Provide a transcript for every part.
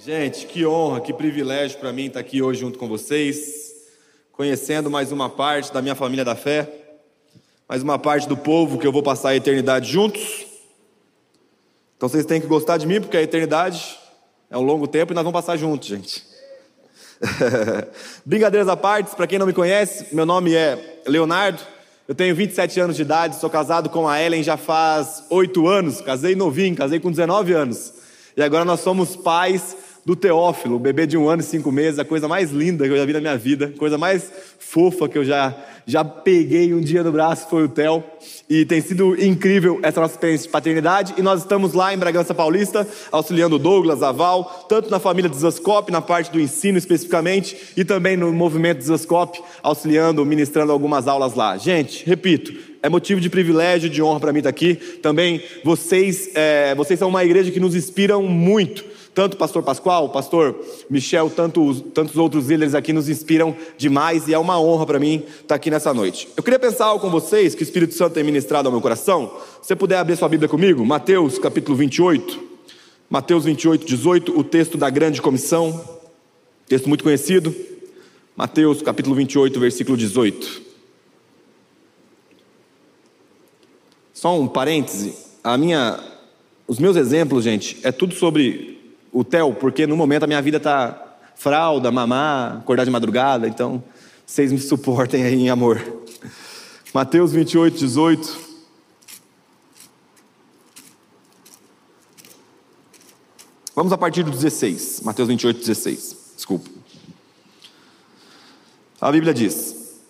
Gente, que honra, que privilégio para mim estar aqui hoje junto com vocês, conhecendo mais uma parte da minha família da fé, mais uma parte do povo que eu vou passar a eternidade juntos. Então vocês têm que gostar de mim, porque a eternidade é um longo tempo e nós vamos passar juntos, gente. Brincadeiras à parte, para quem não me conhece, meu nome é Leonardo, eu tenho 27 anos de idade, sou casado com a Ellen já faz 8 anos, casei novinho, casei com 19 anos. E agora nós somos pais do Teófilo, bebê de um ano e cinco meses, a coisa mais linda que eu já vi na minha vida, coisa mais fofa que eu já, já peguei um dia no braço foi o Theo. E tem sido incrível essa nossa experiência de paternidade. E nós estamos lá em Bragança Paulista, auxiliando o Douglas, a Val, tanto na família Desascope, na parte do ensino especificamente, e também no movimento Desascope, auxiliando, ministrando algumas aulas lá. Gente, repito, é motivo de privilégio, de honra para mim estar aqui. Também vocês, é, vocês são uma igreja que nos inspiram muito tanto o pastor Pascoal, o pastor Michel, tanto tantos outros líderes aqui nos inspiram demais e é uma honra para mim estar aqui nessa noite. Eu queria pensar algo com vocês que o Espírito Santo tem ministrado ao meu coração. Se você puder abrir sua Bíblia comigo, Mateus capítulo 28. Mateus 28, 18, o texto da grande comissão, texto muito conhecido. Mateus capítulo 28, versículo 18. Só um parêntese, a minha, os meus exemplos, gente, é tudo sobre o Theo, porque no momento a minha vida está fralda, mamar, acordar de madrugada, então vocês me suportem aí em amor. Mateus 28, 18. Vamos a partir do 16. Mateus 28, 16. Desculpa. A Bíblia diz: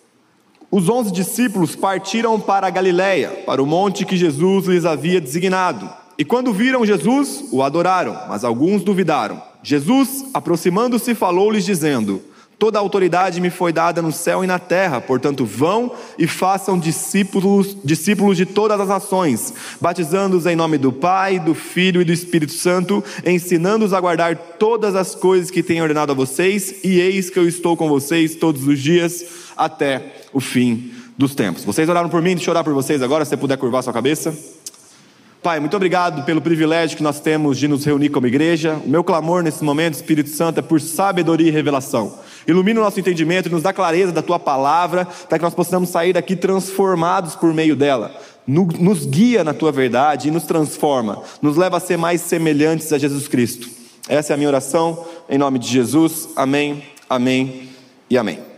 Os onze discípulos partiram para a Galiléia, para o monte que Jesus lhes havia designado. E quando viram Jesus, o adoraram, mas alguns duvidaram. Jesus, aproximando-se, falou-lhes, dizendo: Toda autoridade me foi dada no céu e na terra, portanto, vão e façam discípulos, discípulos de todas as nações, batizando-os em nome do Pai, do Filho e do Espírito Santo, ensinando-os a guardar todas as coisas que tenho ordenado a vocês, e eis que eu estou com vocês todos os dias até o fim dos tempos. Vocês oraram por mim, deixa eu orar por vocês agora, se você puder curvar sua cabeça. Pai, muito obrigado pelo privilégio que nós temos de nos reunir como igreja. O meu clamor nesse momento, Espírito Santo, é por sabedoria e revelação. Ilumina o nosso entendimento e nos dá clareza da tua palavra, para que nós possamos sair daqui transformados por meio dela. Nos guia na tua verdade e nos transforma, nos leva a ser mais semelhantes a Jesus Cristo. Essa é a minha oração, em nome de Jesus. Amém, amém e amém.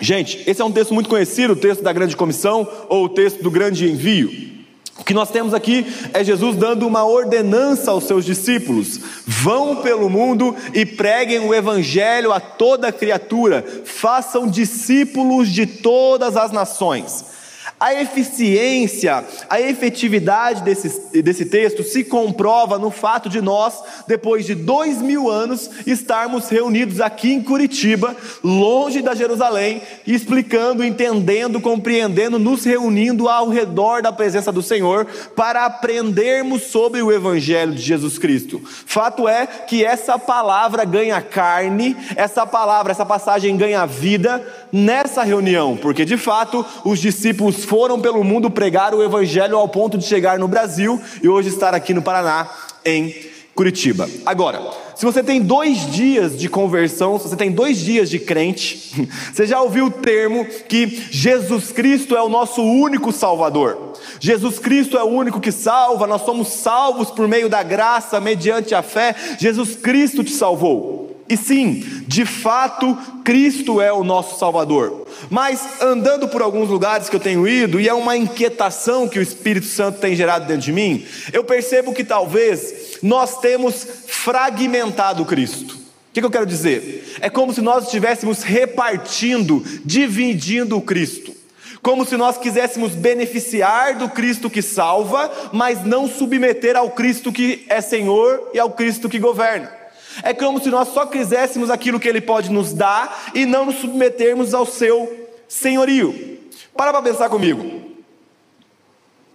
Gente, esse é um texto muito conhecido, o texto da grande comissão ou o texto do grande envio. O que nós temos aqui é Jesus dando uma ordenança aos seus discípulos: vão pelo mundo e preguem o evangelho a toda criatura, façam discípulos de todas as nações. A eficiência, a efetividade desse, desse texto se comprova no fato de nós, depois de dois mil anos, estarmos reunidos aqui em Curitiba, longe da Jerusalém, explicando, entendendo, compreendendo, nos reunindo ao redor da presença do Senhor para aprendermos sobre o Evangelho de Jesus Cristo. Fato é que essa palavra ganha carne, essa palavra, essa passagem ganha vida nessa reunião, porque de fato os discípulos foram pelo mundo pregar o evangelho ao ponto de chegar no Brasil e hoje estar aqui no Paraná, em Curitiba. Agora, se você tem dois dias de conversão, se você tem dois dias de crente, você já ouviu o termo que Jesus Cristo é o nosso único Salvador. Jesus Cristo é o único que salva, nós somos salvos por meio da graça, mediante a fé. Jesus Cristo te salvou. E sim, de fato, Cristo é o nosso Salvador. Mas andando por alguns lugares que eu tenho ido, e é uma inquietação que o Espírito Santo tem gerado dentro de mim, eu percebo que talvez nós temos fragmentado Cristo. O que, eu quero dizer? É como se nós estivéssemos repartindo, dividindo o Cristo. Como se nós quiséssemos beneficiar do Cristo que salva, mas não submeter ao Cristo que é Senhor e ao Cristo que governa. É como se nós só quiséssemos aquilo que Ele pode nos dar e não nos submetermos ao seu senhorio. Para para pensar comigo.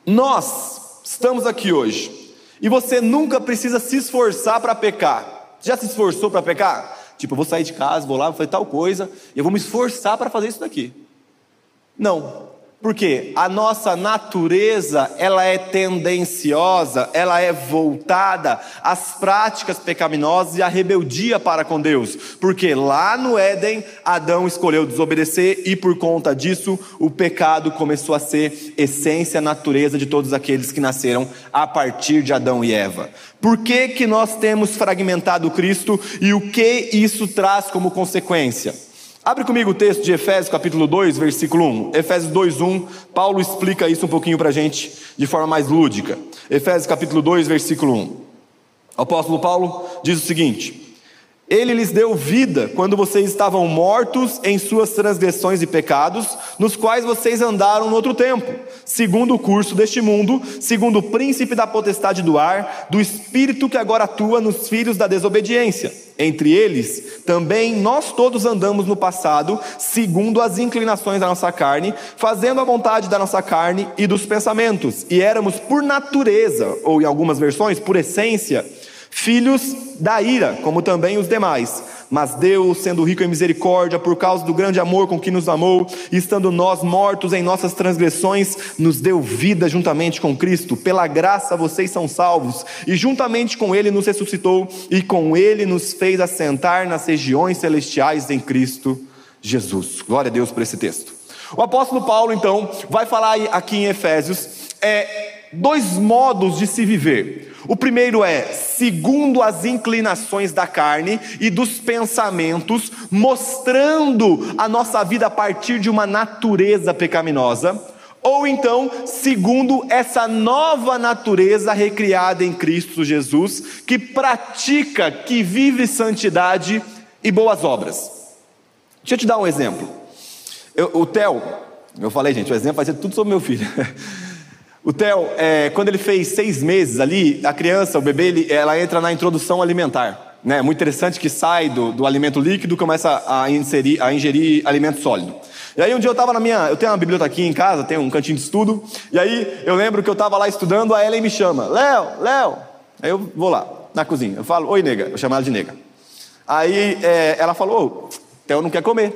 Nós estamos aqui hoje e você nunca precisa se esforçar para pecar. Já se esforçou para pecar? Tipo, eu vou sair de casa, vou lá, vou fazer tal coisa e eu vou me esforçar para fazer isso daqui. Não. Porque a nossa natureza, ela é tendenciosa, ela é voltada às práticas pecaminosas e à rebeldia para com Deus. Porque lá no Éden, Adão escolheu desobedecer e por conta disso, o pecado começou a ser essência, natureza de todos aqueles que nasceram a partir de Adão e Eva. Por que que nós temos fragmentado Cristo e o que isso traz como consequência? Abre comigo o texto de Efésios capítulo 2, versículo 1. Efésios 2, 1. Paulo explica isso um pouquinho para a gente de forma mais lúdica. Efésios capítulo 2, versículo 1. O apóstolo Paulo diz o seguinte: ele lhes deu vida quando vocês estavam mortos em suas transgressões e pecados, nos quais vocês andaram no outro tempo, segundo o curso deste mundo, segundo o príncipe da potestade do ar, do espírito que agora atua nos filhos da desobediência. Entre eles, também nós todos andamos no passado, segundo as inclinações da nossa carne, fazendo a vontade da nossa carne e dos pensamentos, e éramos por natureza, ou em algumas versões, por essência, filhos da ira, como também os demais. Mas Deus, sendo rico em misericórdia, por causa do grande amor com que nos amou, estando nós mortos em nossas transgressões, nos deu vida juntamente com Cristo. Pela graça vocês são salvos, e juntamente com Ele nos ressuscitou, e com Ele nos fez assentar nas regiões celestiais em Cristo Jesus. Glória a Deus por esse texto. O apóstolo Paulo, então, vai falar aqui em Efésios é, dois modos de se viver. O primeiro é segundo as inclinações da carne e dos pensamentos, mostrando a nossa vida a partir de uma natureza pecaminosa, ou então, segundo essa nova natureza recriada em Cristo Jesus, que pratica, que vive santidade e boas obras. Deixa eu te dar um exemplo. Eu, o Theo, eu falei, gente, o exemplo vai ser tudo sobre meu filho. O Theo, é, quando ele fez seis meses ali, a criança, o bebê, ele, ela entra na introdução alimentar. Né? Muito interessante que sai do, do alimento líquido começa a, inserir, a ingerir alimento sólido. E aí um dia eu estava na minha, eu tenho uma biblioteca aqui em casa, tenho um cantinho de estudo, e aí eu lembro que eu estava lá estudando, a Ellen me chama, Léo, Léo, aí eu vou lá, na cozinha, eu falo, oi nega, eu chamo ela de nega. Aí é, ela falou, Theo não quer comer.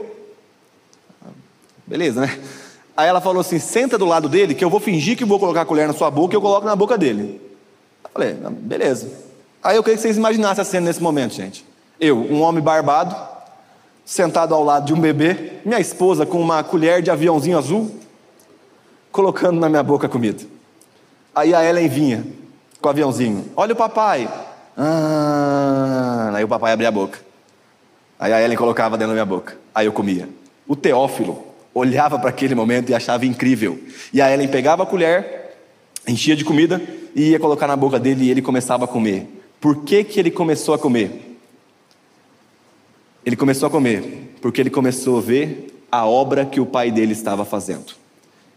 Beleza, né? Aí ela falou assim: senta do lado dele, que eu vou fingir que vou colocar a colher na sua boca e eu coloco na boca dele. Eu falei: beleza. Aí eu queria que vocês imaginassem a cena nesse momento, gente. Eu, um homem barbado, sentado ao lado de um bebê, minha esposa com uma colher de aviãozinho azul, colocando na minha boca a comida. Aí a Ellen vinha com o aviãozinho: olha o papai. Ah, aí o papai abria a boca. Aí a Ellen colocava dentro da minha boca. Aí eu comia. O Teófilo olhava para aquele momento e achava incrível. E a Ellen pegava a colher, enchia de comida e ia colocar na boca dele e ele começava a comer. Por que, que ele começou a comer? Ele começou a comer porque ele começou a ver a obra que o pai dele estava fazendo.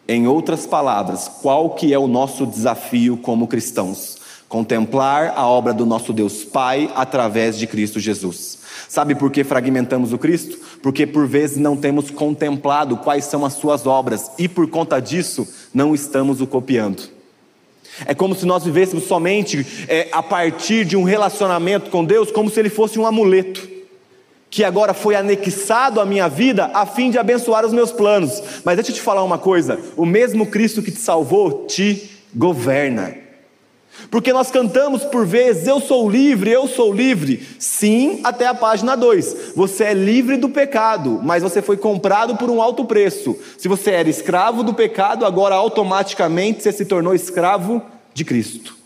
Em outras palavras, qual que é o nosso desafio como cristãos? Contemplar a obra do nosso Deus Pai através de Cristo Jesus. Sabe por que fragmentamos o Cristo? Porque por vezes não temos contemplado quais são as suas obras e por conta disso não estamos o copiando. É como se nós vivêssemos somente é, a partir de um relacionamento com Deus, como se ele fosse um amuleto, que agora foi anexado à minha vida a fim de abençoar os meus planos. Mas deixa eu te falar uma coisa: o mesmo Cristo que te salvou te governa. Porque nós cantamos por vezes, eu sou livre, eu sou livre. Sim, até a página 2. Você é livre do pecado, mas você foi comprado por um alto preço. Se você era escravo do pecado, agora automaticamente você se tornou escravo de Cristo.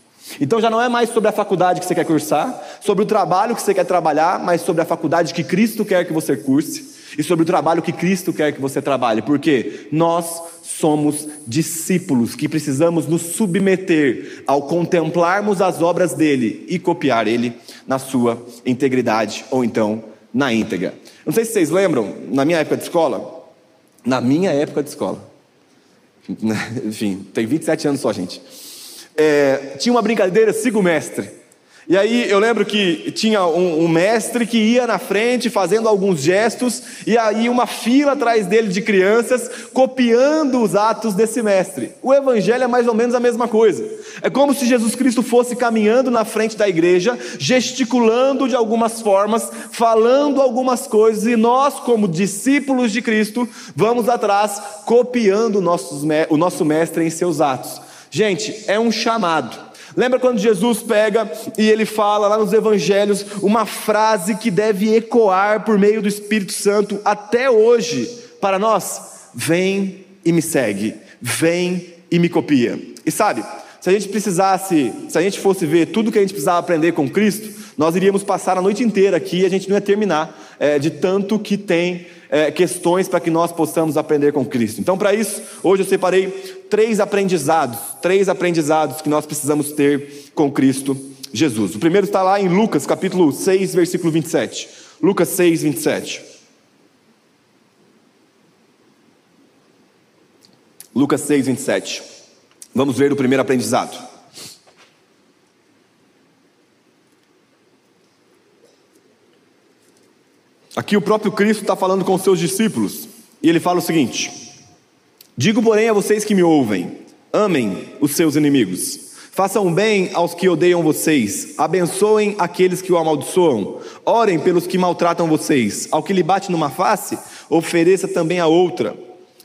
Então já não é mais sobre a faculdade que você quer cursar, sobre o trabalho que você quer trabalhar, mas sobre a faculdade que Cristo quer que você curse e sobre o trabalho que Cristo quer que você trabalhe. Porque nós somos discípulos que precisamos nos submeter ao contemplarmos as obras dele e copiar ele na sua integridade ou então na íntegra. Não sei se vocês lembram, na minha época de escola, na minha época de escola, enfim, tem 27 anos só, gente. É, tinha uma brincadeira, siga o mestre. E aí eu lembro que tinha um, um, mestre que ia na frente fazendo alguns gestos, e aí uma fila atrás dele de crianças copiando os atos desse mestre. O evangelho é mais ou menos a mesma coisa. É como se Jesus Cristo fosse caminhando na frente da igreja, gesticulando de algumas formas, falando algumas coisas, e nós, como discípulos de Cristo, vamos atrás copiando o nosso, o nosso mestre em seus atos. Gente, é um chamado. Lembra quando Jesus pega e ele fala lá nos evangelhos uma frase que deve ecoar por meio do Espírito Santo até hoje para nós? Vem e me segue, vem e me copia. E sabe, se a gente precisasse, se a gente fosse ver tudo que a gente precisava aprender com Cristo, nós iríamos passar a noite inteira aqui e a gente não ia terminar é, de tanto que tem é, questões para que nós possamos aprender com Cristo. Então, para isso, hoje eu separei três aprendizados, três aprendizados que nós precisamos ter com Cristo Jesus. O primeiro está lá em Lucas, capítulo 6, versículo 27. Lucas 6, 27. Lucas 6, 27. Vamos ver o primeiro aprendizado. Aqui o próprio Cristo está falando com os seus discípulos, e ele fala o seguinte: Digo, porém, a vocês que me ouvem: amem os seus inimigos, façam bem aos que odeiam vocês, abençoem aqueles que o amaldiçoam, orem pelos que maltratam vocês, ao que lhe bate numa face, ofereça também a outra.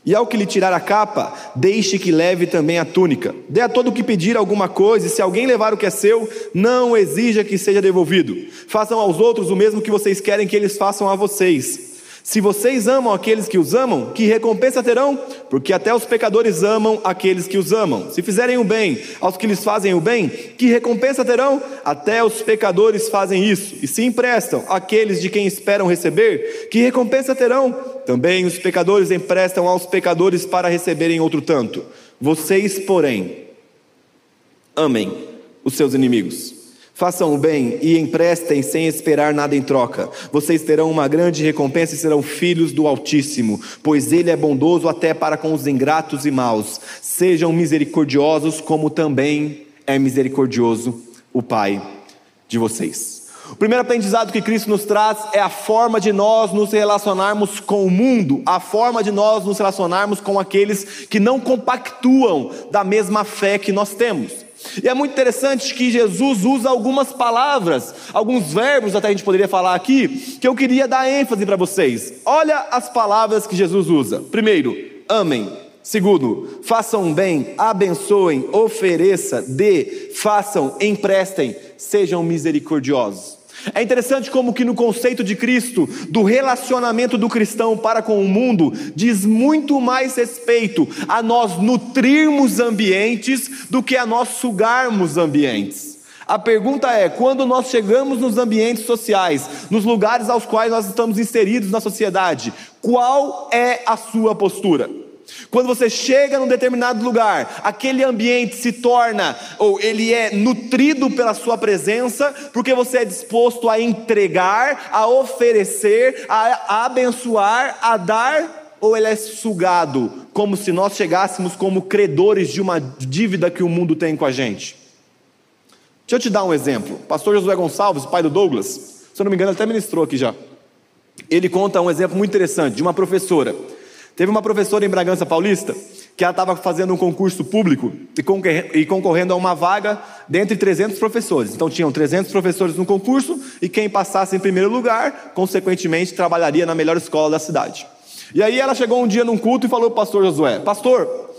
E ao que lhe tirar a capa, deixe que leve também a túnica. Dê a todo o que pedir alguma coisa, e se alguém levar o que é seu, não exija que seja devolvido. Façam aos outros o mesmo que vocês querem que eles façam a vocês. Se vocês amam aqueles que os amam, que recompensa terão? Porque até os pecadores amam aqueles que os amam. Se fizerem o bem aos que lhes fazem o bem, que recompensa terão? Até os pecadores fazem isso. E se emprestam aqueles de quem esperam receber, que recompensa terão? Também os pecadores emprestam aos pecadores para receberem outro tanto. Vocês, porém, amem os seus inimigos. Façam o bem e emprestem sem esperar nada em troca. Vocês terão uma grande recompensa e serão filhos do Altíssimo, pois Ele é bondoso até para com os ingratos e maus. Sejam misericordiosos, como também é misericordioso o Pai de vocês. O primeiro aprendizado que Cristo nos traz é a forma de nós nos relacionarmos com o mundo, a forma de nós nos relacionarmos com aqueles que não compactuam da mesma fé que nós temos. E é muito interessante que Jesus usa algumas palavras, alguns verbos, até a gente poderia falar aqui, que eu queria dar ênfase para vocês. Olha as palavras que Jesus usa. Primeiro, amem. Segundo, façam bem, abençoem, ofereça, dê, façam, emprestem, sejam misericordiosos. É interessante como que no conceito de Cristo, do relacionamento do cristão para com o mundo, diz muito mais respeito a nós nutrirmos ambientes do que a nós sugarmos ambientes. A pergunta é: quando nós chegamos nos ambientes sociais, nos lugares aos quais nós estamos inseridos na sociedade, qual é a sua postura? Quando você chega num determinado lugar, aquele ambiente se torna, ou ele é nutrido pela sua presença, porque você é disposto a entregar, a oferecer, a, abençoar, a dar, ou ele é sugado, como se nós chegássemos como credores de uma dívida que o mundo tem com a gente. Deixa eu te dar um exemplo. Pastor Josué Gonçalves, pai do Douglas, se eu não me engano, até ministrou aqui já. Ele conta um exemplo muito interessante de uma professora Teve uma professora em Bragança Paulista que ela estava fazendo um concurso público e concorrendo a uma vaga dentre 300 professores. Então tinham 300 professores no concurso e quem passasse em primeiro lugar, consequentemente, trabalharia na melhor escola da cidade. E aí ela chegou um dia num culto e falou para o pastor Josué: Pastor,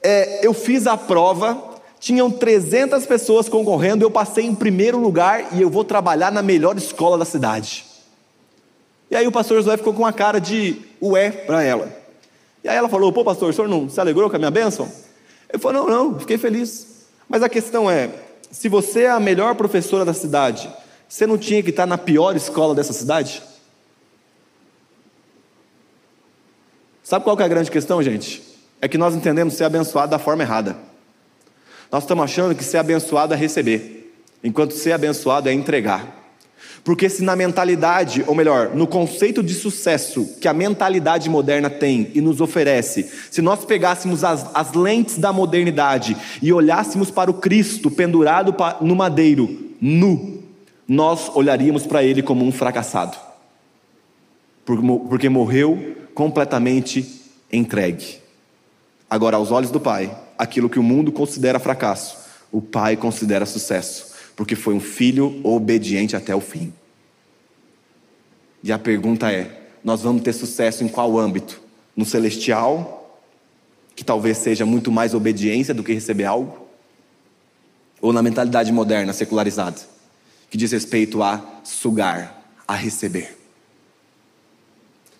é, eu fiz a prova, tinham 300 pessoas concorrendo, eu passei em primeiro lugar e eu vou trabalhar na melhor escola da cidade. E aí o pastor Josué ficou com uma cara de ué para ela. E aí ela falou: Pô, pastor, o senhor não se alegrou com a minha bênção? Ele falou: Não, não, fiquei feliz. Mas a questão é: se você é a melhor professora da cidade, você não tinha que estar na pior escola dessa cidade? Sabe qual é a grande questão, gente? É que nós entendemos ser abençoado da forma errada. Nós estamos achando que ser abençoado é receber, enquanto ser abençoado é entregar. Porque se na mentalidade, ou melhor, no conceito de sucesso que a mentalidade moderna tem e nos oferece, se nós pegássemos as, as lentes da modernidade e olhássemos para o Cristo pendurado no madeiro, nu, nós olharíamos para ele como um fracassado, porque morreu completamente entregue. Agora, aos olhos do Pai, aquilo que o mundo considera fracasso, o Pai considera sucesso, porque foi um filho obediente até o fim. E a pergunta é: nós vamos ter sucesso em qual âmbito? No celestial, que talvez seja muito mais obediência do que receber algo? Ou na mentalidade moderna, secularizada, que diz respeito a sugar, a receber?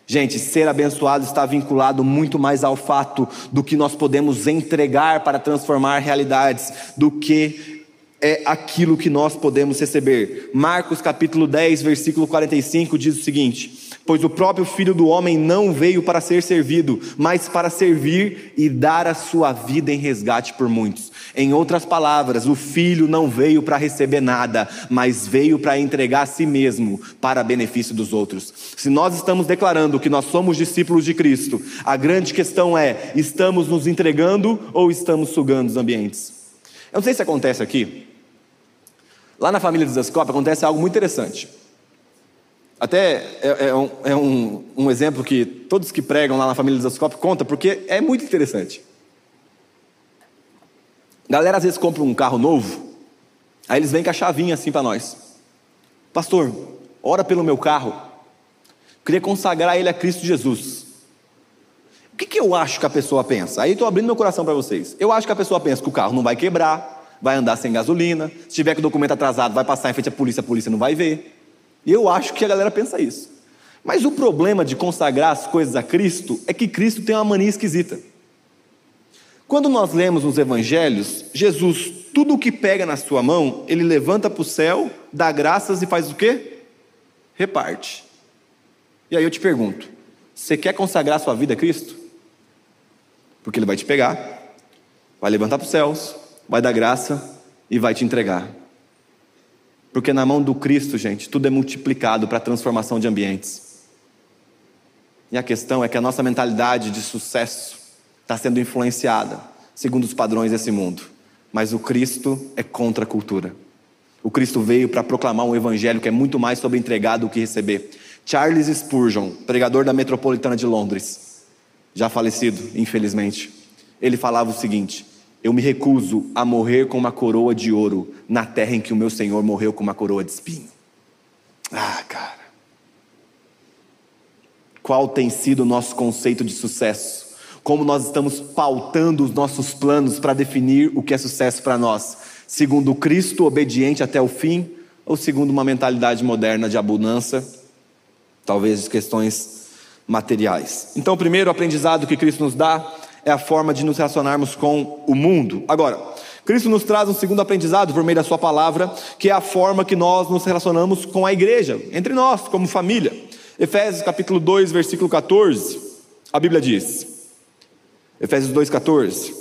Gente, ser abençoado está vinculado muito mais ao fato do que nós podemos entregar para transformar realidades, do que é aquilo que nós podemos receber. Marcos capítulo 10, versículo 45 diz o seguinte: Pois o próprio Filho do Homem não veio para ser servido, mas para servir e dar a sua vida em resgate por muitos. Em outras palavras, o Filho não veio para receber nada, mas veio para entregar a si mesmo para benefício dos outros. Se nós estamos declarando que nós somos discípulos de Cristo, a grande questão é: estamos nos entregando ou estamos sugando os ambientes? Eu não sei se acontece aqui. Lá na família dos Zascope acontece algo muito interessante. Até é, é, um, é um, um, exemplo que todos que pregam lá na família dos Zascope contam, porque é muito interessante. Galera às vezes compra um carro novo, aí eles vêm com a chavinha assim para nós. Pastor, ora pelo meu carro. queria consagrar ele a Cristo Jesus. O que, que eu acho que a pessoa pensa? Aí estou abrindo meu coração para vocês. Eu acho que a pessoa pensa que o carro não vai quebrar, vai andar sem gasolina, se tiver com o documento atrasado, vai passar em frente à polícia, a polícia não vai ver. E eu acho que a galera pensa isso. Mas o problema de consagrar as coisas a Cristo é que Cristo tem uma mania esquisita. Quando nós lemos nos evangelhos, Jesus, tudo o que pega na sua mão, ele levanta para o céu, dá graças e faz o quê? Reparte. E aí eu te pergunto: você quer consagrar sua vida a Cristo? Porque ele vai te pegar, vai levantar para os céus, vai dar graça e vai te entregar. Porque na mão do Cristo, gente, tudo é multiplicado para a transformação de ambientes. E a questão é que a nossa mentalidade de sucesso está sendo influenciada segundo os padrões desse mundo. Mas o Cristo é contra a cultura. O Cristo veio para proclamar um evangelho que é muito mais sobre entregar do que receber. Charles Spurgeon, pregador da Metropolitana de Londres, já falecido, infelizmente, ele falava o seguinte: eu me recuso a morrer com uma coroa de ouro na terra em que o meu Senhor morreu com uma coroa de espinho. Ah, cara. Qual tem sido o nosso conceito de sucesso? Como nós estamos pautando os nossos planos para definir o que é sucesso para nós? Segundo Cristo obediente até o fim ou segundo uma mentalidade moderna de abundância, talvez de questões materiais? Então, o primeiro aprendizado que Cristo nos dá é a forma de nos relacionarmos com o mundo. Agora, Cristo nos traz um segundo aprendizado por meio da Sua palavra, que é a forma que nós nos relacionamos com a igreja, entre nós, como família. Efésios capítulo 2, versículo 14, a Bíblia diz, Efésios 2, 14.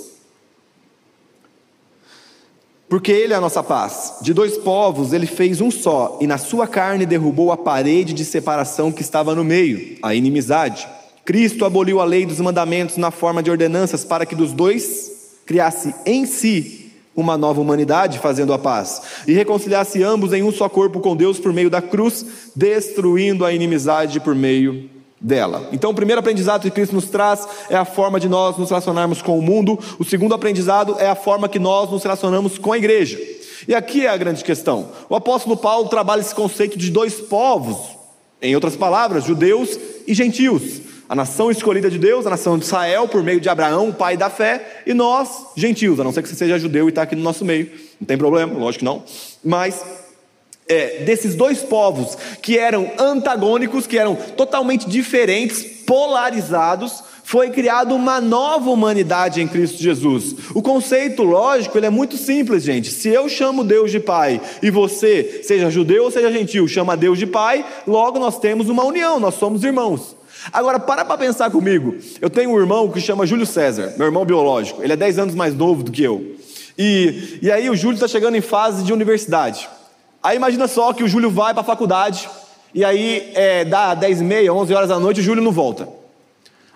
Porque Ele é a nossa paz. De dois povos Ele fez um só, e na sua carne derrubou a parede de separação que estava no meio, a inimizade Cristo aboliu a lei dos mandamentos na forma de ordenanças para que dos dois criasse em si uma nova humanidade, fazendo a paz, e reconciliasse ambos em um só corpo com Deus por meio da cruz, destruindo a inimizade por meio dela. Então, o primeiro aprendizado que Cristo nos traz é a forma de nós nos relacionarmos com o mundo, o segundo aprendizado é a forma que nós nos relacionamos com a igreja. E aqui é a grande questão. O apóstolo Paulo trabalha esse conceito de dois povos, em outras palavras, judeus e gentios a nação escolhida de Deus, a nação de Israel, por meio de Abraão, pai da fé, e nós, gentios, a não ser que você seja judeu e está aqui no nosso meio, não tem problema, lógico que não, mas é, desses dois povos que eram antagônicos, que eram totalmente diferentes, polarizados, foi criada uma nova humanidade em Cristo Jesus. O conceito lógico ele é muito simples, gente. Se eu chamo Deus de Pai e você, seja judeu ou seja gentil, chama Deus de Pai, logo nós temos uma união, nós somos irmãos. Agora, para para pensar comigo. Eu tenho um irmão que chama Júlio César, meu irmão biológico. Ele é 10 anos mais novo do que eu. E, e aí o Júlio está chegando em fase de universidade. Aí imagina só que o Júlio vai para a faculdade, e aí é, dá 10 e meia, 11 horas da noite, o Júlio não volta.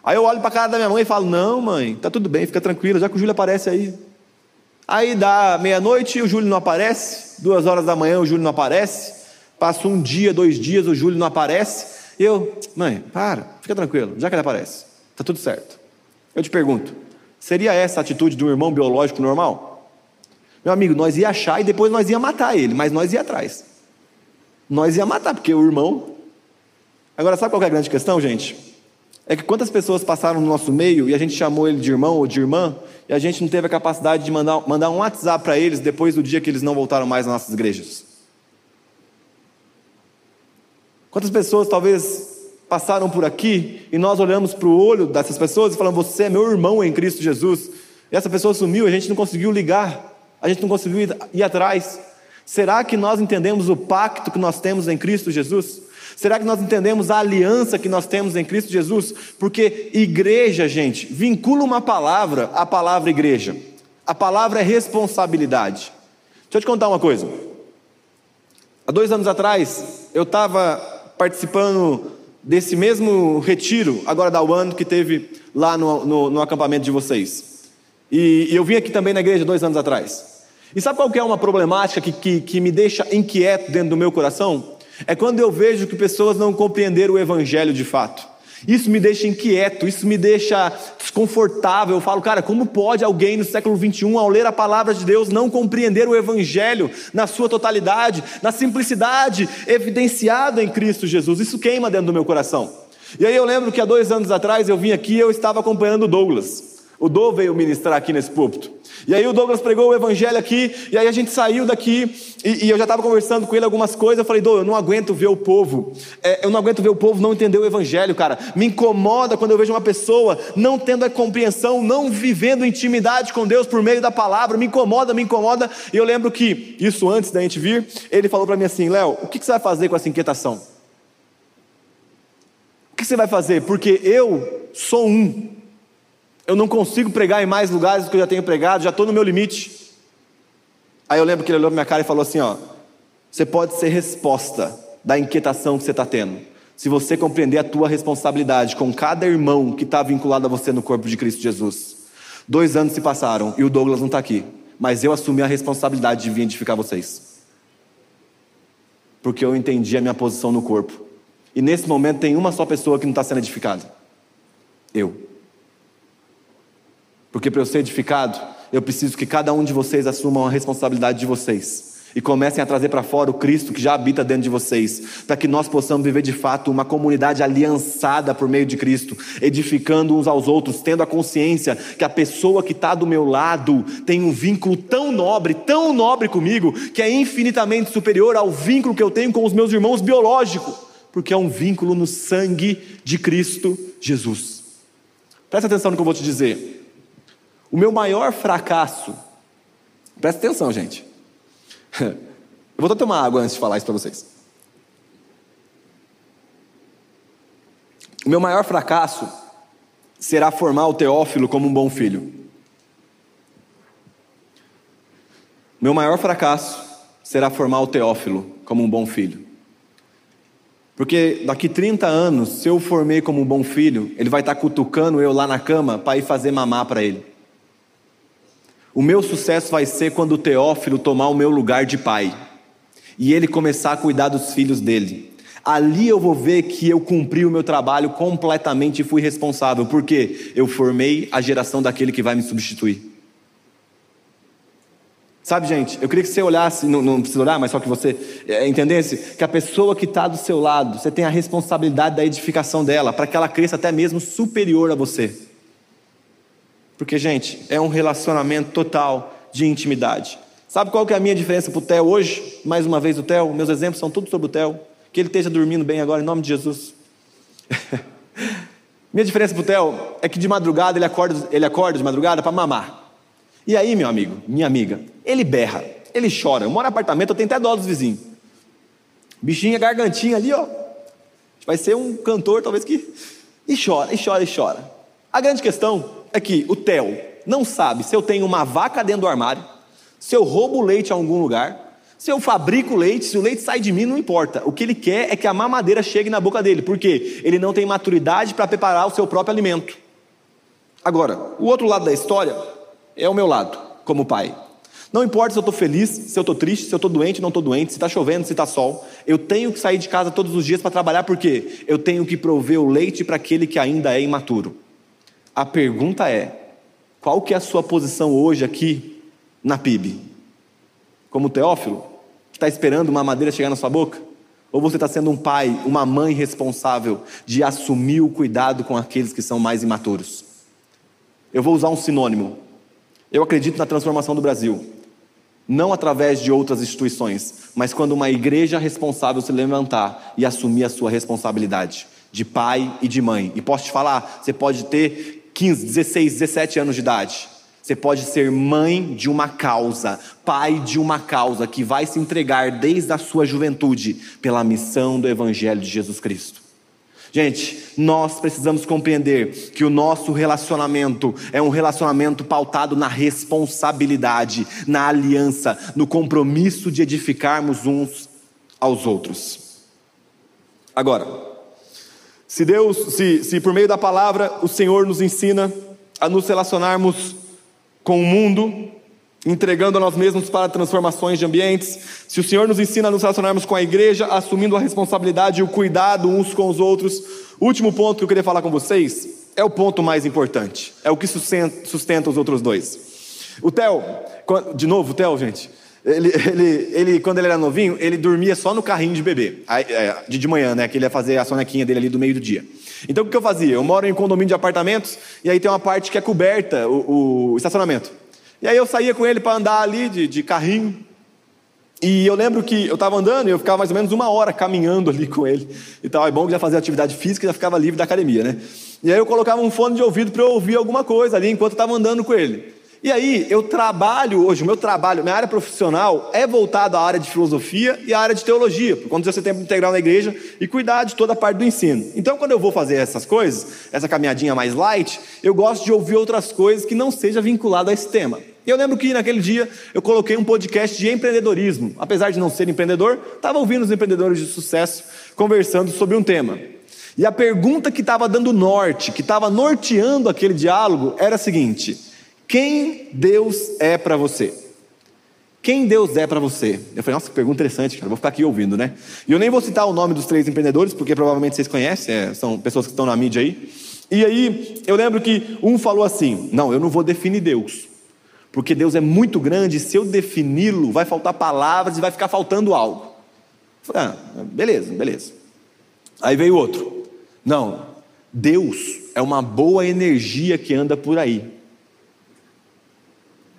Aí eu olho para a cara da minha mãe e falo: Não, mãe, tá tudo bem, fica tranquila, já que o Júlio aparece aí. Aí dá meia-noite e o Júlio não aparece, duas horas da manhã o Júlio não aparece. Passa um dia, dois dias, o Júlio não aparece. E eu, mãe, para, fica tranquilo, já que ele aparece, está tudo certo. Eu te pergunto, seria essa a atitude de um irmão biológico normal? Meu amigo, nós ia achar e depois nós ia matar ele, mas nós ia atrás. Nós ia matar, porque o irmão. Agora, sabe qual é a grande questão, gente? É que quantas pessoas passaram no nosso meio e a gente chamou ele de irmão ou de irmã e a gente não teve a capacidade de mandar, mandar um WhatsApp para eles depois do dia que eles não voltaram mais nas nossas igrejas? Quantas pessoas talvez passaram por aqui e nós olhamos para o olho dessas pessoas e falamos: Você é meu irmão em Cristo Jesus. E essa pessoa sumiu, a gente não conseguiu ligar, a gente não conseguiu ir, atrás. Será que nós entendemos o pacto que nós temos em Cristo Jesus? Será que nós entendemos a aliança que nós temos em Cristo Jesus? Porque igreja, gente, vincula uma palavra à palavra igreja. A palavra é responsabilidade. Deixa eu te contar uma coisa. Há dois anos atrás, eu estava participando desse mesmo retiro, agora da UAN, que teve lá no, no, no acampamento de vocês. E, e, eu vim aqui também na igreja dois anos atrás. E sabe qual que é uma problemática que, que, que me deixa inquieto dentro do meu coração? É quando eu vejo que pessoas não compreenderam o Evangelho de fato. Isso me deixa inquieto, isso me deixa desconfortável. Eu falo, cara, como pode alguém no século 21, ao ler a palavra de Deus, não compreender o Evangelho na sua totalidade, na simplicidade evidenciada em Cristo Jesus? Isso queima dentro do meu coração. E aí eu lembro que há dois anos atrás eu vim aqui e eu estava acompanhando o Douglas. O Dô veio ministrar aqui nesse púlpito. E aí o Douglas pregou o evangelho aqui, e aí a gente saiu daqui, e, e eu já estava conversando com ele algumas coisas, eu falei, Dô, eu não aguento ver o povo, é, eu não aguento ver o povo não entender o evangelho, cara. Me incomoda quando eu vejo uma pessoa não tendo a compreensão, não vivendo intimidade com Deus por meio da palavra, me incomoda, me incomoda. E eu lembro que, isso antes da gente vir, ele falou para mim assim, Léo, o que, que você vai fazer com essa inquietação? O que você vai fazer? Porque eu sou um eu não consigo pregar em mais lugares do que eu já tenho pregado, já estou no meu limite. Aí eu lembro que ele olhou para minha cara e falou assim: ó, você pode ser resposta da inquietação que você está tendo, se você compreender a tua responsabilidade com cada irmão que está vinculado a você no corpo de Cristo Jesus. Dois anos se passaram e o Douglas não está aqui, mas eu assumi a responsabilidade de vir edificar vocês, porque eu entendi a minha posição no corpo. E nesse momento tem uma só pessoa que não está sendo edificada: eu. Porque para eu ser edificado, eu preciso que cada um de vocês assuma a responsabilidade de vocês e comecem a trazer para fora o Cristo que já habita dentro de vocês, para que nós possamos viver de fato uma comunidade aliançada por meio de Cristo, edificando uns aos outros, tendo a consciência que a pessoa que está do meu lado tem um vínculo tão nobre, tão nobre comigo, que é infinitamente superior ao vínculo que eu tenho com os meus irmãos biológicos, porque é um vínculo no sangue de Cristo Jesus. Presta atenção no que eu vou te dizer. O meu maior fracasso, presta atenção, gente. Eu vou até tomar água antes de falar isso para vocês. O meu maior fracasso será formar o Teófilo como um bom filho. Meu maior fracasso será formar o Teófilo como um bom filho. Porque daqui 30 anos, se eu formei como um bom filho, ele vai estar cutucando eu lá na cama para ir fazer mamar para ele. O meu sucesso vai ser quando o Teófilo tomar o meu lugar de pai e ele começar a cuidar dos filhos dele. Ali eu vou ver que eu cumpri o meu trabalho completamente e fui responsável, porque eu formei a geração daquele que vai me substituir. Sabe, gente, eu queria que você olhasse, não, não precisa olhar, mas só que você é, entendesse que a pessoa que está do seu lado, você tem a responsabilidade da edificação dela, para que ela cresça até mesmo superior a você. Porque, gente, é um relacionamento total de intimidade. Sabe qual que é a minha diferença para o Theo hoje? Mais uma vez o Theo, meus exemplos são tudo sobre o Theo. Que ele esteja dormindo bem agora, em nome de Jesus. minha diferença para o Theo é que de madrugada ele acorda, ele acorda de madrugada para mamar. E aí, meu amigo, minha amiga, ele berra, ele chora. Eu moro em apartamento, eu tenho até dó dos vizinhos. Bichinha, gargantinha ali, ó. Vai ser um cantor, talvez que. E chora, e chora, e chora. A grande questão é que o Theo não sabe se eu tenho uma vaca dentro do armário, se eu roubo leite em algum lugar, se eu fabrico leite, se o leite sai de mim, não importa. O que ele quer é que a mamadeira chegue na boca dele, porque ele não tem maturidade para preparar o seu próprio alimento. Agora, o outro lado da história é o meu lado, como pai. Não importa se eu estou feliz, se eu estou triste, se eu estou doente, não estou doente, se está chovendo, se está sol. Eu tenho que sair de casa todos os dias para trabalhar porque eu tenho que prover o leite para aquele que ainda é imaturo. A pergunta é: qual que é a sua posição hoje aqui na PIB? Como Teófilo, que está esperando uma madeira chegar na sua boca? Ou você está sendo um pai, uma mãe responsável de assumir o cuidado com aqueles que são mais imaturos? Eu vou usar um sinônimo. Eu acredito na transformação do Brasil não através de outras instituições, mas quando uma igreja responsável se levantar e assumir a sua responsabilidade de pai e de mãe. E posso te falar, você pode ter 15, 16, 17 anos de idade. Você pode ser mãe de uma causa, pai de uma causa que vai se entregar desde a sua juventude pela missão do Evangelho de Jesus Cristo. Gente, nós precisamos compreender que o nosso relacionamento é um relacionamento pautado na responsabilidade, na aliança, no compromisso de edificarmos uns aos outros. Agora, se Deus, se, se por meio da palavra o Senhor nos ensina a nos relacionarmos com o mundo, entregando a nós mesmos para transformações de ambientes. Se o Senhor nos ensina a nos relacionarmos com a igreja, assumindo a responsabilidade e o cuidado uns com os outros. Último ponto que eu queria falar com vocês é o ponto mais importante, é o que sustenta, sustenta os outros dois. O Theo, de novo, o Theo, gente, ele, ele, ele, quando ele era novinho, ele dormia só no carrinho de bebê, é, de, de manhã, né? Que ele ia fazer a sonequinha dele ali do meio do dia. Então o que eu fazia? Eu moro em condomínio de apartamentos e aí tem uma parte que é coberta, o, o estacionamento. E aí eu saía com ele para andar ali de, de carrinho. E eu lembro que eu estava andando e eu ficava mais ou menos uma hora caminhando ali com ele. E tal. É bom que já fazia atividade física e já ficava livre da academia, né? E aí eu colocava um fone de ouvido para eu ouvir alguma coisa ali enquanto eu estava andando com ele. E aí, eu trabalho hoje, o meu trabalho, minha área profissional é voltado à área de filosofia e à área de teologia, por conta de ser tempo integral na igreja e cuidar de toda a parte do ensino. Então, quando eu vou fazer essas coisas, essa caminhadinha mais light, eu gosto de ouvir outras coisas que não seja vinculado a esse tema. E eu lembro que naquele dia eu coloquei um podcast de empreendedorismo. Apesar de não ser empreendedor, estava ouvindo os empreendedores de sucesso conversando sobre um tema. E a pergunta que estava dando norte, que estava norteando aquele diálogo, era a seguinte: quem Deus é para você? Quem Deus é para você? Eu falei, nossa, que pergunta interessante, cara. Vou ficar aqui ouvindo, né? E eu nem vou citar o nome dos três empreendedores, porque provavelmente vocês conhecem, é, são pessoas que estão na mídia aí. E aí, eu lembro que um falou assim: Não, eu não vou definir Deus porque Deus é muito grande, se eu defini-lo, vai faltar palavras e vai ficar faltando algo. Falei, ah, beleza, beleza. Aí veio outro. Não, Deus é uma boa energia que anda por aí.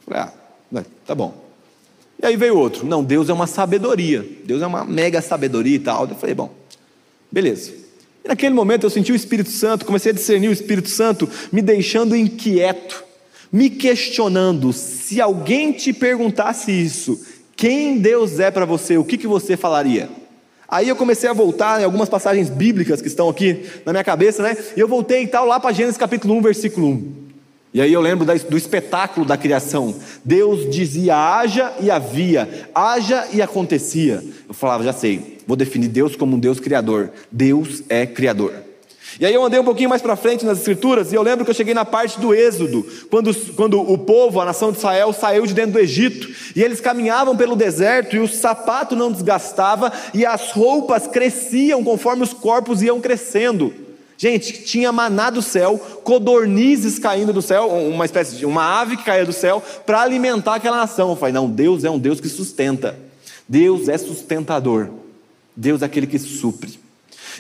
Falei, ah, tá bom. E aí veio outro. Não, Deus é uma sabedoria. Deus é uma mega sabedoria e tal. Eu falei, bom, beleza. E naquele momento eu senti o Espírito Santo, comecei a discernir o Espírito Santo me deixando inquieto me questionando: se alguém te perguntasse isso, quem Deus é para você, o que, que você falaria? Aí eu comecei a voltar em algumas passagens bíblicas que estão aqui na minha cabeça, né? E eu voltei e tal lá para Gênesis capítulo 1, versículo 1. E aí eu lembro do espetáculo da criação. Deus dizia haja e havia, haja e acontecia. Eu falava, já sei, vou definir Deus como um Deus criador. Deus é criador. E aí eu andei um pouquinho mais para frente nas escrituras e eu lembro que eu cheguei na parte do Êxodo, quando, quando o povo, a nação de Israel, saiu de dentro do Egito e eles caminhavam pelo deserto e o sapato não desgastava e as roupas cresciam conforme os corpos iam crescendo. Gente, tinha maná do céu, codornizes caindo do céu, uma espécie de uma ave que caía do céu para alimentar aquela nação. Eu falei, não, Deus é um Deus que sustenta. Deus é sustentador. Deus é aquele que supre.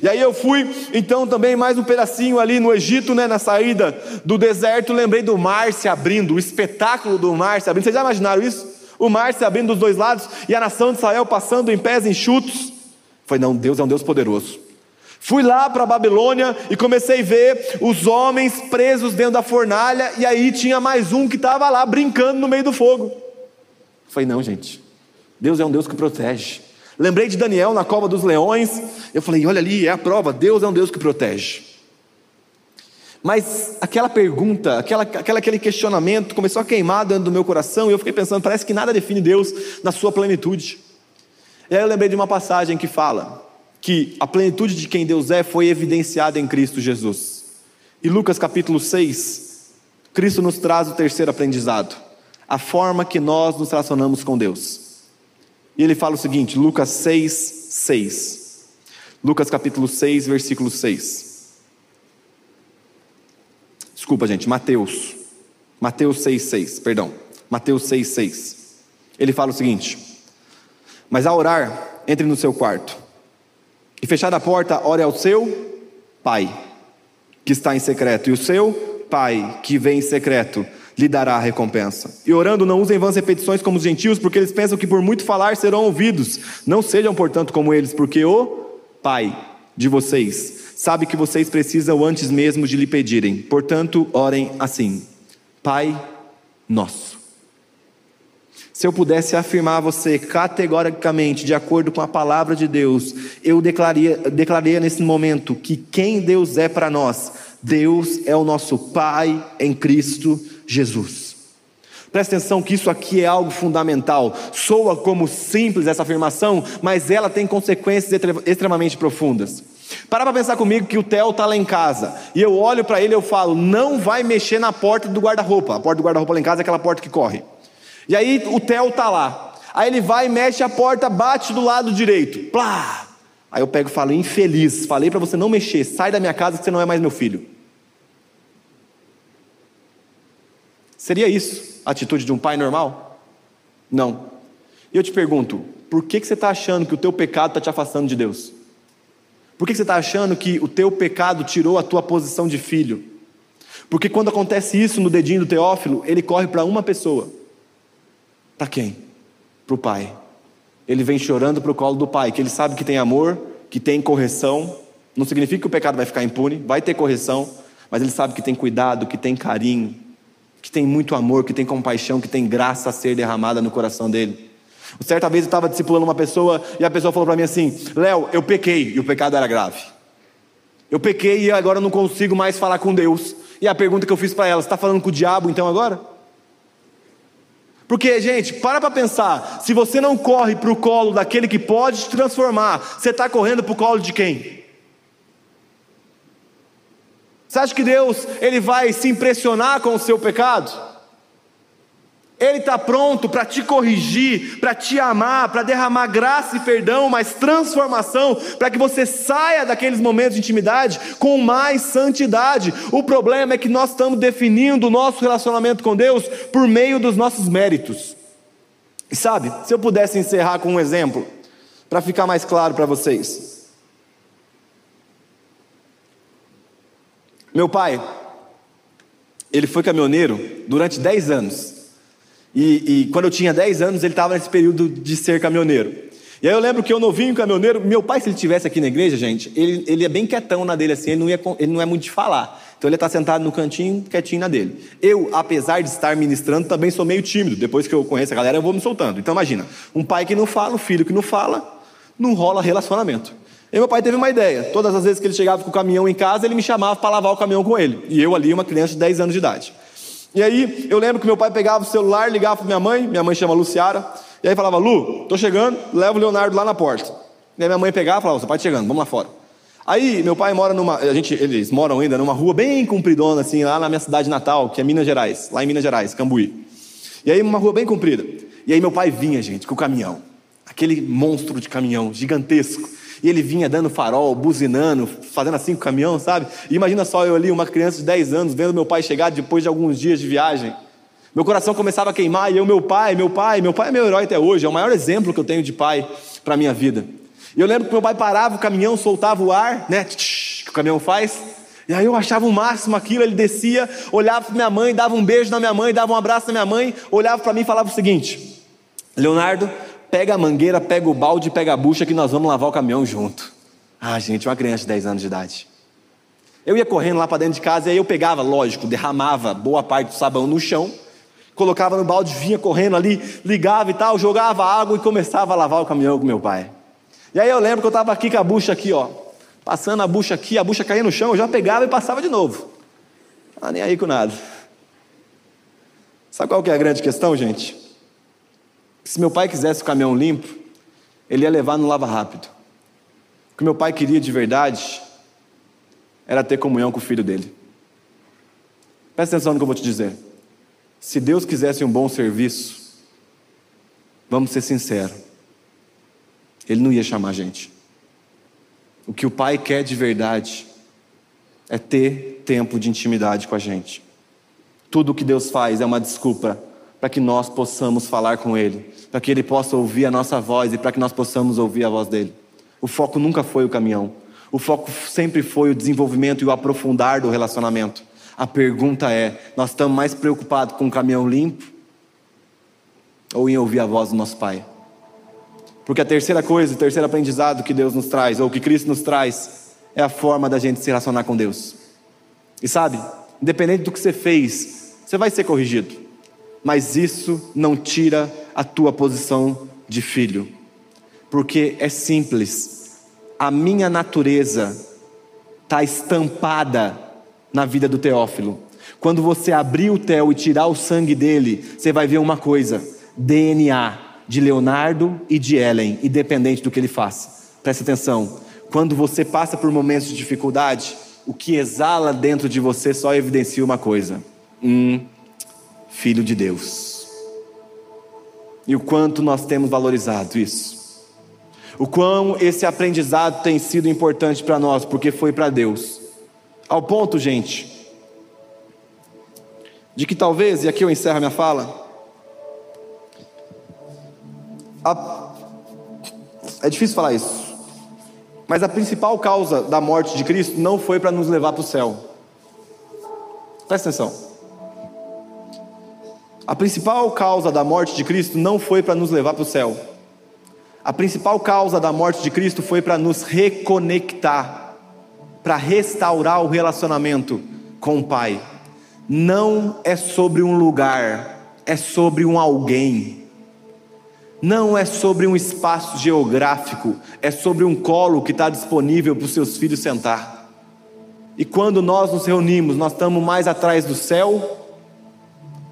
E aí eu fui, então, também mais um pedacinho ali no Egito, né, na saída do deserto, lembrei do mar se abrindo, o espetáculo do mar se abrindo. Vocês já imaginaram isso? O mar se abrindo dos dois lados e a nação de Israel passando em pés enxutos. Foi não, Deus é um Deus poderoso. Fui lá para a Babilônia e comecei a ver os homens presos dentro da fornalha, e aí tinha mais um que estava lá brincando no meio do fogo. Foi não, gente. Deus é um Deus que protege. Lembrei de Daniel na cova dos leões. Eu falei: olha ali, é a prova. Deus é um Deus que protege. Mas aquela pergunta, aquela, aquela, aquele questionamento começou a queimar dentro do meu coração e eu fiquei pensando: parece que nada define Deus na sua plenitude. E aí eu lembrei de uma passagem que fala que a plenitude de quem Deus é foi evidenciada em Cristo Jesus. E Lucas capítulo 6, Cristo nos traz o terceiro aprendizado. a forma que nós nos relacionamos com Deus. E ele fala o seguinte, Lucas 6, 6. Lucas capítulo 6, versículo 6. Desculpa, gente, Mateus. Mateus 6, 6, perdão. Mateus 6, 6. Ele fala o seguinte: Mas ao orar, entre no seu quarto, e fechada a porta, ore ao seu Pai, que está em secreto, e o seu Pai, que vem em secreto, lhe dará a recompensa. E orando, não usem vãs repetições como os gentios, porque eles pensam que por muito falar serão ouvidos. Não sejam, portanto, como eles, porque o Pai de vocês sabe que vocês precisam antes mesmo de lhe pedirem. Portanto, orem assim: Pai nosso. Se eu pudesse afirmar a você categoricamente, de acordo com a palavra de Deus, eu declararia, declararia nesse momento que quem Deus é para nós, Deus é o nosso Pai em Cristo Jesus. Presta atenção que isso aqui é algo fundamental. Soa como simples essa afirmação, mas ela tem consequências extremamente profundas. Para para pensar comigo que o Theo está lá em casa e eu olho para ele e eu falo: não vai mexer na porta do guarda-roupa. A porta do guarda-roupa lá em casa é aquela porta que corre. E aí o Theo está lá. Aí ele vai, mexe a porta, bate do lado direito. Plá! Aí eu pego e falo: infeliz, falei para você não mexer, sai da minha casa que você não é mais meu filho. Seria isso a atitude de um pai normal? Não. E eu te pergunto: por que, que você está achando que o teu pecado está te afastando de Deus? Por que você está achando que o teu pecado tirou a tua posição de filho? Porque quando acontece isso no dedinho do Teófilo, ele corre para uma pessoa. Para quem? Para o pai. Ele vem chorando para o colo do pai, que ele sabe que tem amor, que tem correção. Não significa que o pecado vai ficar impune, vai ter correção, mas ele sabe que tem cuidado, que tem carinho, que tem muito amor, que tem compaixão, que tem graça a ser derramada no coração dele. Certa vez eu estava discipulando uma pessoa e a pessoa falou para mim assim: Léo, eu pequei e o pecado era grave. Eu pequei e agora eu não consigo mais falar com Deus. E a pergunta que eu fiz para ela: Você está falando com o diabo então agora? Porque, gente, para para pensar: se você não corre para o colo daquele que pode te transformar, você está correndo para o colo de quem? Você acha que Deus ele vai se impressionar com o seu pecado? Ele está pronto para te corrigir, para te amar, para derramar graça e perdão, mas transformação, para que você saia daqueles momentos de intimidade com mais santidade. O problema é que nós estamos definindo o nosso relacionamento com Deus por meio dos nossos méritos. E sabe, se eu pudesse encerrar com um exemplo, para ficar mais claro para vocês. Meu pai, ele foi caminhoneiro durante 10 anos. E, e quando eu tinha 10 anos, ele estava nesse período de ser caminhoneiro. E aí eu lembro que eu novinho caminhoneiro, meu pai, se ele estivesse aqui na igreja, gente, ele, ele é bem quietão na dele, assim, ele não, ia, ele não é muito de falar. Então ele está sentado no cantinho, quietinho na dele. Eu, apesar de estar ministrando, também sou meio tímido. Depois que eu conheço a galera, eu vou me soltando. Então imagina, um pai que não fala, um filho que não fala, não rola relacionamento. E meu pai teve uma ideia. Todas as vezes que ele chegava com o caminhão em casa, ele me chamava para lavar o caminhão com ele. E eu ali, uma criança de 10 anos de idade. E aí eu lembro que meu pai pegava o celular, ligava para minha mãe, minha mãe chama Luciara, e aí falava, Lu, tô chegando, leva o Leonardo lá na porta. E aí minha mãe pegava e falava, seu pai tá chegando, vamos lá fora. Aí meu pai mora numa, a gente, eles moram ainda numa rua bem compridona assim, lá na minha cidade natal, que é Minas Gerais, lá em Minas Gerais, Cambuí. E aí uma rua bem comprida. E aí meu pai vinha, gente, com o caminhão. Aquele monstro de caminhão gigantesco. E ele vinha dando farol, buzinando, fazendo assim com o caminhão, sabe? E imagina só eu ali, uma criança de 10 anos, vendo meu pai chegar depois de alguns dias de viagem. Meu coração começava a queimar e eu, meu pai, meu pai, meu pai é meu herói até hoje, é o maior exemplo que eu tenho de pai para a minha vida. E eu lembro que meu pai parava o caminhão, soltava o ar, né? Que o caminhão faz. E aí eu achava o máximo aquilo, ele descia, olhava para minha mãe, dava um beijo na minha mãe, dava um abraço na minha mãe, olhava para mim e falava o seguinte: Leonardo, pega a mangueira, pega o balde, pega a bucha que nós vamos lavar o caminhão junto. Ah, gente, uma criança de 10 anos de idade. Eu ia correndo lá para dentro de casa e aí eu pegava, lógico, derramava boa parte do sabão no chão, colocava no balde, vinha correndo ali, ligava e tal, jogava água e começava a lavar o caminhão com meu pai. E aí eu lembro que eu estava aqui com a bucha aqui, ó, passando a bucha aqui, a bucha caía no chão, eu já pegava e passava de novo. Ah, nem aí com nada. Sabe qual que é a grande questão, gente? Se meu pai quisesse o caminhão limpo, ele ia levar no lava rápido. O que meu pai queria de verdade era ter comunhão com o filho dele. Presta atenção no que eu vou te dizer. Se Deus quisesse um bom serviço, vamos ser sinceros, Ele não ia chamar a gente. O que o Pai quer de verdade é ter tempo de intimidade com a gente. Tudo o que Deus faz é uma desculpa para que nós possamos falar com Ele, para que Ele possa ouvir a nossa voz e para que nós possamos ouvir a voz dele. O foco nunca foi o caminhão, o foco sempre foi o desenvolvimento e o aprofundar do relacionamento. A pergunta é: nós estamos mais preocupados com o caminhão limpo ou em ouvir a voz do nosso Pai? Porque a terceira coisa, o terceiro aprendizado que Deus nos traz, ou que Cristo nos traz, é a forma da gente se relacionar com Deus. E sabe, independente do que você fez, você vai ser corrigido. Mas isso não tira a tua posição de filho. Porque é simples. A minha natureza está estampada na vida do Teófilo. Quando você abrir o Teo e tirar o sangue dele, você vai ver uma coisa: DNA de Leonardo e de Ellen, independente do que ele faça. Preste atenção. Quando você passa por momentos de dificuldade, o que exala dentro de você só evidencia uma coisa: um filho de Deus. E o quanto nós temos valorizado isso. O quão esse aprendizado tem sido importante para nós, porque foi para Deus. Ao ponto, gente, de que talvez, e aqui eu encerro minha fala, a, é difícil falar isso, mas a principal causa da morte de Cristo não foi para nos levar para o céu. Presta atenção. A principal causa da morte de Cristo não foi para nos levar para o céu. A principal causa da morte de Cristo foi para nos reconectar, para restaurar o relacionamento com o Pai. Não é sobre um lugar, é sobre um alguém não é sobre um espaço geográfico, é sobre um colo que está disponível para os seus filhos sentar. E quando nós nos reunimos, nós estamos mais atrás do céu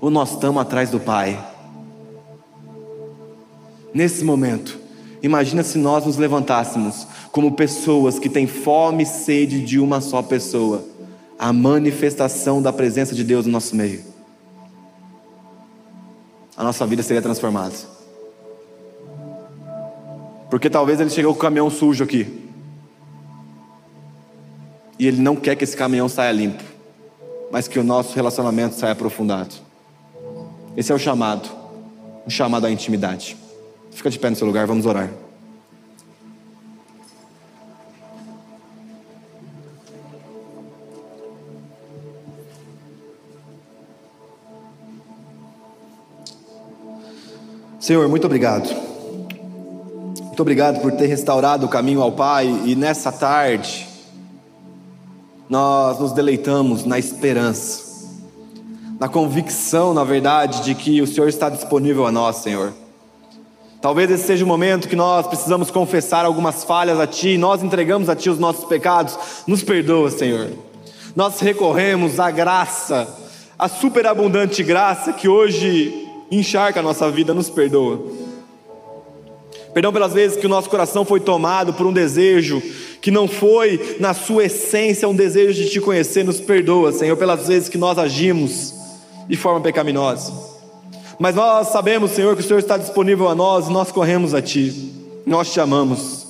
ou nós estamos atrás do Pai? Nesse momento, imagina se nós nos levantássemos como pessoas que têm fome e sede de uma só pessoa, a manifestação da presença de Deus no nosso meio. A nossa vida seria transformada. Porque talvez ele chegou com o caminhão sujo aqui. E ele não quer que esse caminhão saia limpo, mas que o nosso relacionamento saia aprofundado. Esse é o chamado, o chamado à intimidade. Fica de pé no seu lugar, vamos orar. Senhor, muito obrigado. Muito obrigado por ter restaurado o caminho ao Pai e nessa tarde nós nos deleitamos na esperança, na convicção, na verdade, de que o Senhor está disponível a nós, Senhor. Talvez esse seja o momento que nós precisamos confessar algumas falhas a Ti, nós entregamos a Ti os nossos pecados, nos perdoa, Senhor. Nós recorremos à graça, à superabundante graça que hoje encharca a nossa vida, nos perdoa. Perdão pelas vezes que o nosso coração foi tomado por um desejo que não foi, na sua essência, um desejo de te conhecer. Nos perdoa, Senhor, pelas vezes que nós agimos de forma pecaminosa. Mas nós sabemos, Senhor, que o Senhor está disponível a nós nós corremos a Ti. Nós te amamos.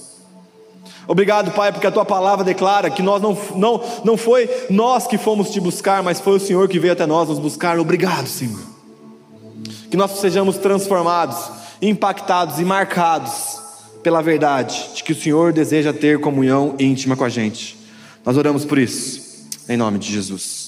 Obrigado, Pai, porque a Tua palavra declara que nós não, não, não foi nós que fomos te buscar, mas foi o Senhor que veio até nós nos buscar. Obrigado, Senhor. Que nós sejamos transformados impactados e marcados pela verdade de que o Senhor deseja ter comunhão íntima com a gente. Nós oramos por isso, em nome de Jesus.